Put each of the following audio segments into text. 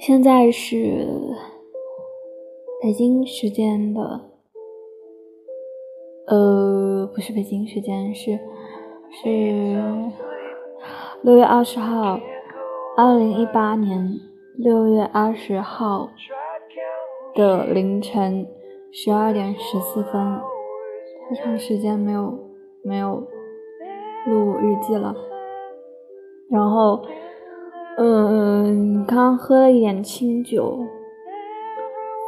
现在是北京时间的，呃，不是北京时间，是是六月二十号，二零一八年六月二十号的凌晨十二点十四分，太长时间没有没有录日记了，然后。嗯，刚喝了一点清酒，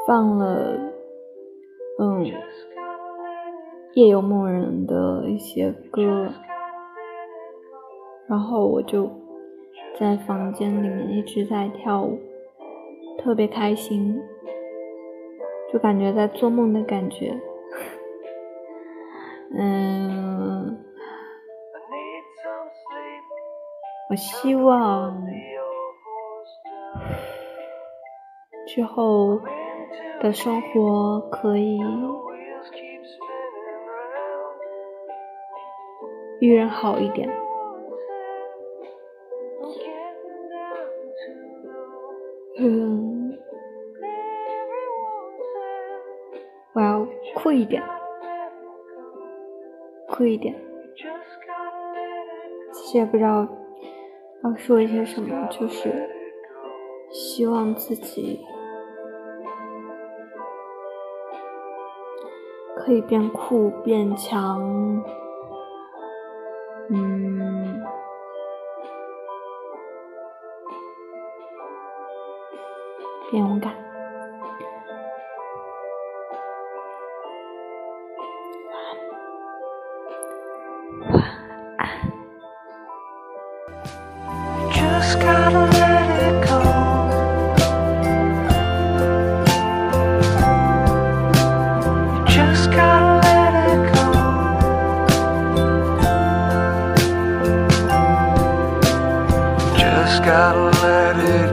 放了嗯夜游梦人的一些歌，然后我就在房间里面一直在跳舞，特别开心，就感觉在做梦的感觉。嗯，我希望。之后的生活可以遇人好一点。嗯，我要酷一点，酷一点。其实也不知道要说一些什么，就是希望自己。可以变酷变强，嗯，变勇敢。晚安。Gotta let it